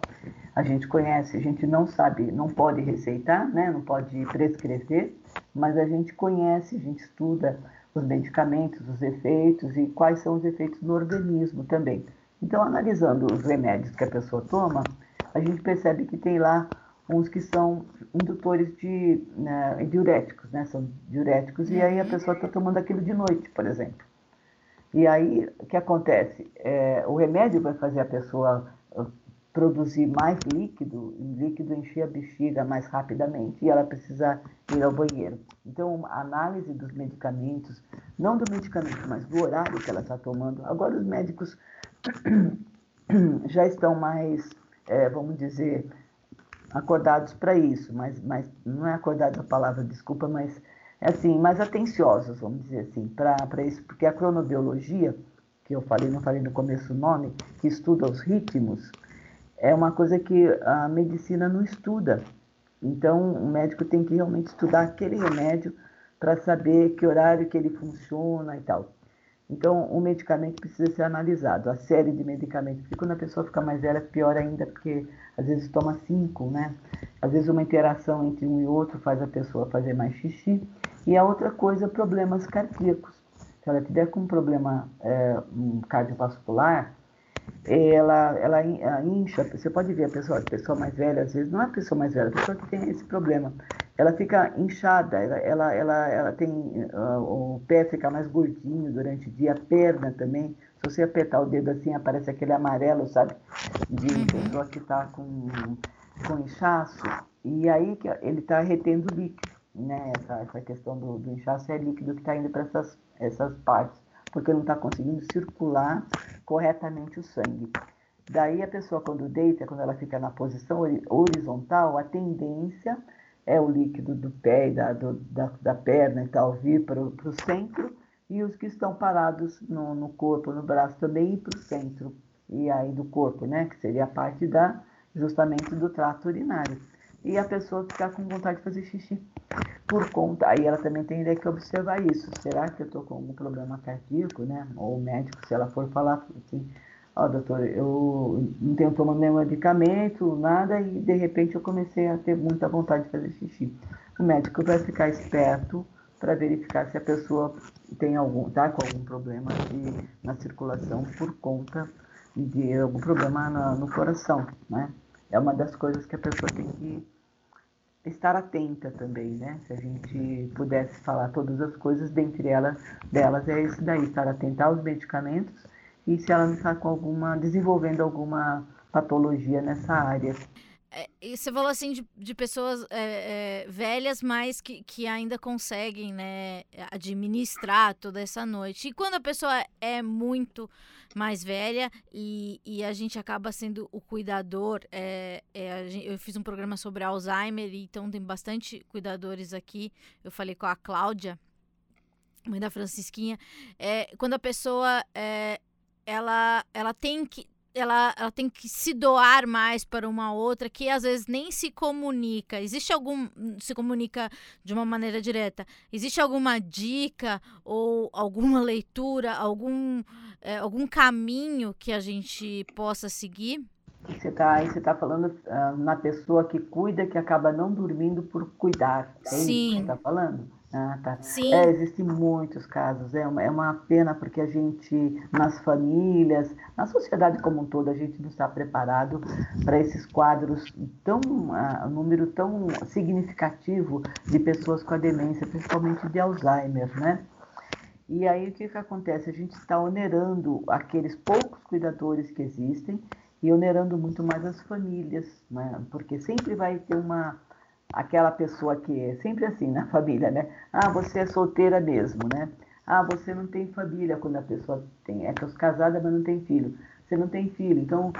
Speaker 3: A gente conhece, a gente não sabe, não pode receitar, né? não pode prescrever, mas a gente conhece, a gente estuda os medicamentos, os efeitos e quais são os efeitos no organismo também. Então, analisando os remédios que a pessoa toma, a gente percebe que tem lá uns que são indutores de né, diuréticos, né? São diuréticos, e aí a pessoa está tomando aquilo de noite, por exemplo. E aí, o que acontece? É, o remédio vai fazer a pessoa uh, produzir mais líquido, e líquido encher a bexiga mais rapidamente, e ela precisa ir ao banheiro. Então, a análise dos medicamentos, não do medicamento, mas do horário que ela está tomando. Agora, os médicos já estão mais é, vamos dizer, acordados para isso, mas, mas não é acordados a palavra, desculpa, mas é assim, mais atenciosos, vamos dizer assim, para isso, porque a cronobiologia, que eu falei, não falei no começo o nome, que estuda os ritmos, é uma coisa que a medicina não estuda. Então, o médico tem que realmente estudar aquele remédio para saber que horário que ele funciona e tal. Então, o medicamento precisa ser analisado, a série de medicamentos. Porque quando a pessoa fica mais velha, pior ainda, porque às vezes toma cinco, né? Às vezes uma interação entre um e outro faz a pessoa fazer mais xixi. E a outra coisa, problemas cardíacos. se ela tiver com um problema é, um cardiovascular, ela, ela incha, você pode ver a pessoa, a pessoa mais velha, às vezes, não é a pessoa mais velha, a pessoa que tem esse problema, ela fica inchada, ela, ela, ela, ela tem, uh, o pé fica mais gordinho durante o dia, a perna também, se você apertar o dedo assim, aparece aquele amarelo, sabe, de uhum. pessoa que está com, com inchaço, e aí que ele está retendo líquido, né, essa, essa questão do, do inchaço é líquido que está indo para essas, essas partes porque não está conseguindo circular corretamente o sangue. Daí a pessoa quando deita, quando ela fica na posição horizontal, a tendência é o líquido do pé e da, do, da, da perna e tal vir para o centro e os que estão parados no, no corpo, no braço também ir para o centro e aí do corpo, né, que seria a parte da justamente do trato urinário. E a pessoa ficar com vontade de fazer xixi por conta, aí ela também tem que observar isso. Será que eu estou com algum problema cardíaco, né? Ou o médico, se ela for falar assim, ó, oh, doutor, eu não tenho tomando nenhum medicamento, nada, e de repente eu comecei a ter muita vontade de fazer xixi. O médico vai ficar esperto para verificar se a pessoa tem algum, tá com algum problema de, na circulação por conta de algum problema na, no coração, né? É uma das coisas que a pessoa tem que estar atenta também, né? Se a gente pudesse falar todas as coisas, dentre elas, delas é isso daí, estar atenta aos medicamentos e se ela não está com alguma, desenvolvendo alguma patologia nessa área.
Speaker 2: É, você falou assim de, de pessoas é, é, velhas, mas que, que ainda conseguem né, administrar toda essa noite. E quando a pessoa é muito mais velha e, e a gente acaba sendo o cuidador, é, é gente, eu fiz um programa sobre Alzheimer, então tem bastante cuidadores aqui. Eu falei com a Cláudia, mãe da Francisquinha. É, quando a pessoa ela, ela tem que ela, ela tem que se doar mais para uma outra que às vezes nem se comunica. Existe algum. se comunica de uma maneira direta. Existe alguma dica ou alguma leitura, algum, é, algum caminho que a gente possa seguir?
Speaker 3: Você está você tá falando uh, na pessoa que cuida, que acaba não dormindo por cuidar. É Sim. isso que você está falando? Ah, tá.
Speaker 2: Sim.
Speaker 3: É, existem muitos casos. É uma, é uma pena porque a gente, nas famílias, na sociedade como um todo, a gente não está preparado para esses quadros tão, uh, um número tão significativo de pessoas com a demência, principalmente de Alzheimer, né? E aí o que, que acontece? A gente está onerando aqueles poucos cuidadores que existem e onerando muito mais as famílias, né? Porque sempre vai ter uma aquela pessoa que é sempre assim na família, né? Ah, você é solteira mesmo, né? Ah, você não tem família quando a pessoa tem, é casada, mas não tem filho. Você não tem filho, então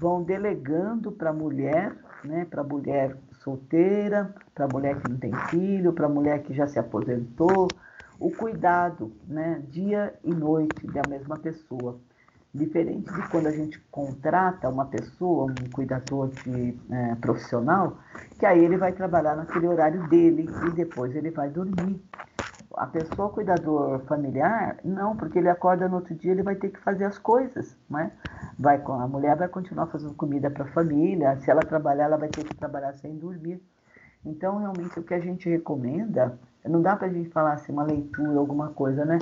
Speaker 3: vão delegando para a mulher, né? Para a mulher solteira, para a mulher que não tem filho, para a mulher que já se aposentou, o cuidado, né? Dia e noite da mesma pessoa. Diferente de quando a gente contrata uma pessoa, um cuidador de, é, profissional, que aí ele vai trabalhar naquele horário dele e depois ele vai dormir. A pessoa cuidador familiar, não, porque ele acorda no outro dia, ele vai ter que fazer as coisas, né? Vai, a mulher vai continuar fazendo comida para a família, se ela trabalhar, ela vai ter que trabalhar sem dormir. Então, realmente, o que a gente recomenda, não dá para a gente falar assim, uma leitura, alguma coisa, né?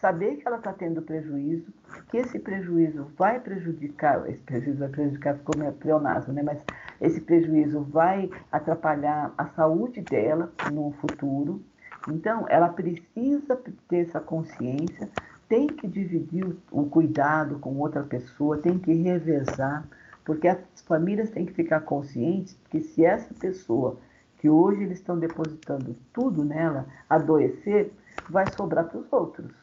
Speaker 3: Saber que ela está tendo prejuízo, que esse prejuízo vai prejudicar, esse prejuízo vai prejudicar, ficou meio pleonasmo, né? Mas esse prejuízo vai atrapalhar a saúde dela no futuro. Então, ela precisa ter essa consciência, tem que dividir o cuidado com outra pessoa, tem que revezar, porque as famílias têm que ficar conscientes que se essa pessoa que hoje eles estão depositando tudo nela adoecer, vai sobrar para os outros.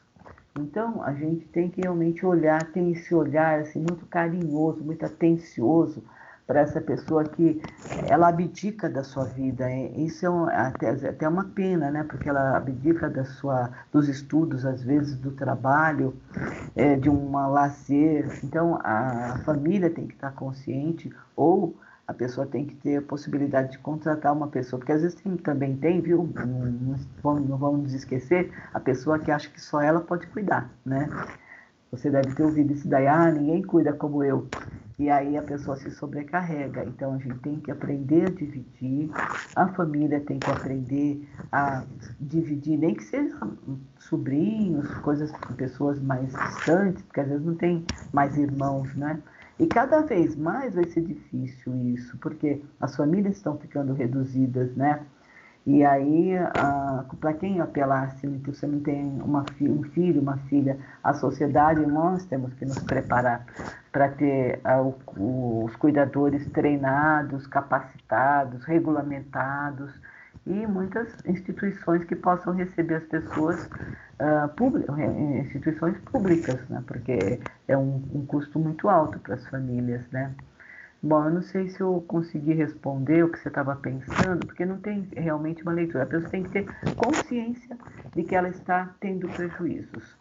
Speaker 3: Então, a gente tem que realmente olhar, tem esse olhar assim, muito carinhoso, muito atencioso para essa pessoa que ela abdica da sua vida. Isso é um, até, até uma pena, né? Porque ela abdica da sua, dos estudos, às vezes do trabalho, é, de uma lazer. Então, a família tem que estar consciente ou a pessoa tem que ter a possibilidade de contratar uma pessoa, porque às vezes tem, também tem, viu? Não, não, não vamos nos esquecer, a pessoa que acha que só ela pode cuidar, né? Você deve ter ouvido isso daí, ah, ninguém cuida como eu. e aí a pessoa se sobrecarrega. Então a gente tem que aprender a dividir, a família tem que aprender a dividir, nem que sejam sobrinhos, coisas, pessoas mais distantes, porque às vezes não tem mais irmãos, né? E cada vez mais vai ser difícil isso, porque as famílias estão ficando reduzidas, né? E aí, para quem apelar, se você não tem uma, um filho, uma filha, a sociedade, nós temos que nos preparar para ter os cuidadores treinados, capacitados, regulamentados e muitas instituições que possam receber as pessoas, uh, instituições públicas, né? porque é um, um custo muito alto para as famílias, né? Bom, eu não sei se eu consegui responder o que você estava pensando, porque não tem realmente uma leitura. A pessoa tem que ter consciência de que ela está tendo prejuízos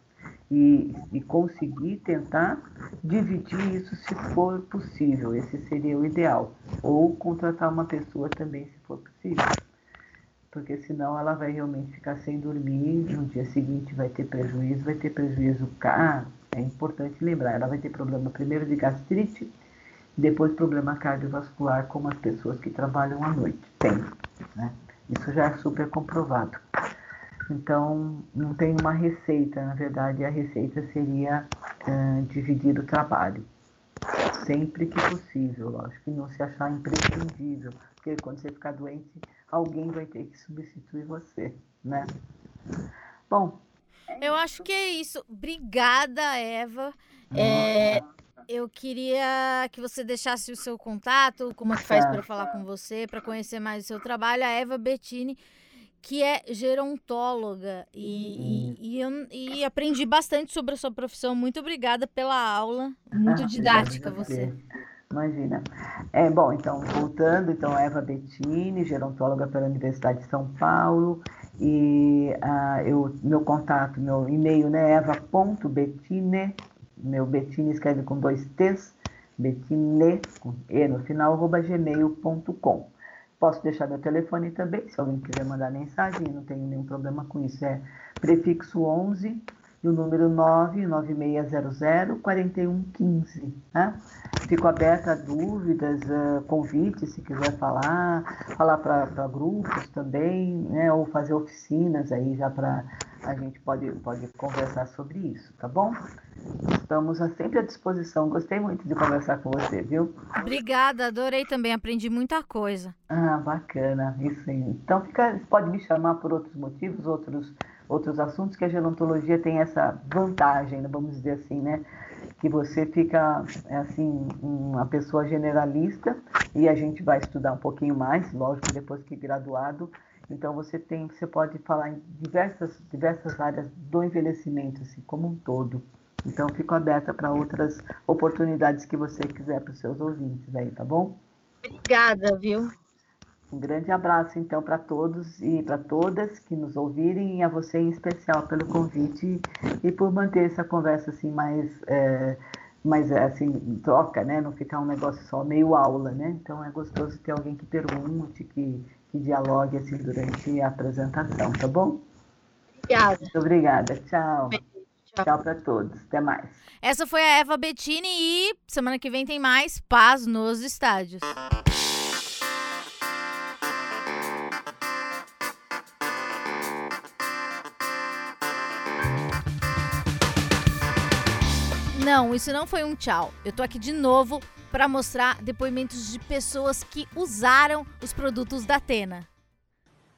Speaker 3: e, e conseguir tentar dividir isso se for possível. Esse seria o ideal. Ou contratar uma pessoa também, se for possível. Porque senão ela vai realmente ficar sem dormir, no dia seguinte vai ter prejuízo, vai ter prejuízo. Ah, é importante lembrar, ela vai ter problema primeiro de gastrite depois, problema cardiovascular, como as pessoas que trabalham à noite têm. Né? Isso já é super comprovado. Então, não tem uma receita, na verdade, a receita seria uh, dividir o trabalho. Sempre que possível, lógico, que não se achar imprescindível, porque quando você ficar doente, alguém vai ter que substituir você, né? Bom.
Speaker 2: Eu acho que é isso. Obrigada, Eva. É, eu queria que você deixasse o seu contato, como é que faz para falar com você, para conhecer mais o seu trabalho. A Eva Bettini, que é gerontóloga, e, e, e, eu, e aprendi bastante sobre a sua profissão. Muito obrigada pela aula, muito ah, didática você.
Speaker 3: Imagina. É, bom, então, voltando, então, Eva Bettini, gerontóloga pela Universidade de São Paulo, e uh, eu, meu contato, meu e-mail, né, eva.bettine, meu Bettine escreve com dois T's, Bettine, com E no final, arroba gmail.com. Posso deixar meu telefone também, se alguém quiser mandar mensagem, não tenho nenhum problema com isso. É prefixo 11 e o número 99600 4115. Né? Fico aberta a dúvidas, a convites, se quiser falar, falar para grupos também, né? ou fazer oficinas aí já para a gente pode, pode conversar sobre isso, tá bom? Estamos sempre à disposição. Gostei muito de conversar com você, viu?
Speaker 2: Obrigada, adorei também, aprendi muita coisa.
Speaker 3: Ah, bacana, isso aí. Então fica, pode me chamar por outros motivos, outros, outros assuntos, que a gerontologia tem essa vantagem, né, vamos dizer assim, né? Que você fica, assim, uma pessoa generalista e a gente vai estudar um pouquinho mais, lógico, depois que graduado, então você tem, você pode falar em diversas, diversas áreas do envelhecimento, assim, como um todo. Então fico aberta para outras oportunidades que você quiser para os seus ouvintes aí, tá bom?
Speaker 2: Obrigada, viu?
Speaker 3: Um grande abraço então para todos e para todas que nos ouvirem e a você em especial pelo convite e por manter essa conversa assim mais é, mais assim troca, né? Não ficar um negócio só meio aula, né? Então é gostoso ter alguém que pergunte, que que dialogue assim durante a apresentação, tá bom?
Speaker 2: Obrigada.
Speaker 3: Muito obrigada. Tchau. Tchau, Tchau para todos. Até mais.
Speaker 2: Essa foi a Eva Bettini e semana que vem tem mais Paz nos Estádios. Não, isso não foi um tchau. Eu tô aqui de novo para mostrar depoimentos de pessoas que usaram os produtos da Atena.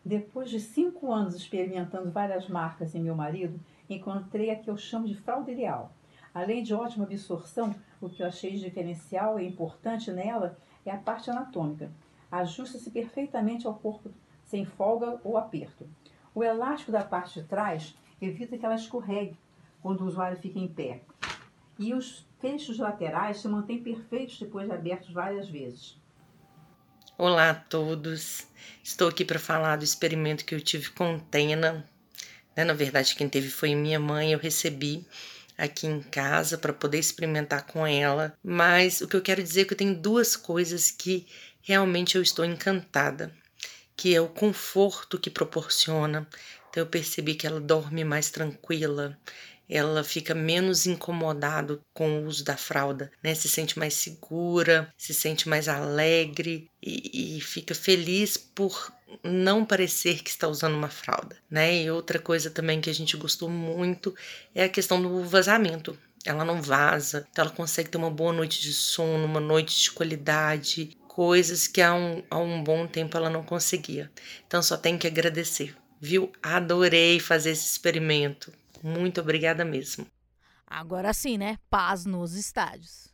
Speaker 4: Depois de cinco anos experimentando várias marcas em meu marido, encontrei a que eu chamo de fralda ideal. Além de ótima absorção, o que eu achei diferencial e importante nela é a parte anatômica. Ajusta-se perfeitamente ao corpo, sem folga ou aperto. O elástico da parte de trás evita que ela escorregue quando o usuário fica em pé. E os Fechos laterais se mantêm perfeitos depois de abertos várias vezes.
Speaker 5: Olá a todos. Estou aqui para falar do experimento que eu tive com Tena. Né? Na verdade, quem teve foi minha mãe. Eu recebi aqui em casa para poder experimentar com ela. Mas o que eu quero dizer é que eu tenho duas coisas que realmente eu estou encantada, que é o conforto que proporciona. Então eu percebi que ela dorme mais tranquila, ela fica menos incomodado com o uso da fralda, né? Se sente mais segura, se sente mais alegre e, e fica feliz por não parecer que está usando uma fralda, né? E outra coisa também que a gente gostou muito é a questão do vazamento. Ela não vaza, então ela consegue ter uma boa noite de sono, uma noite de qualidade, coisas que há um, há um bom tempo ela não conseguia. Então só tem que agradecer, viu? Adorei fazer esse experimento. Muito obrigada mesmo.
Speaker 2: Agora sim, né? Paz nos estádios.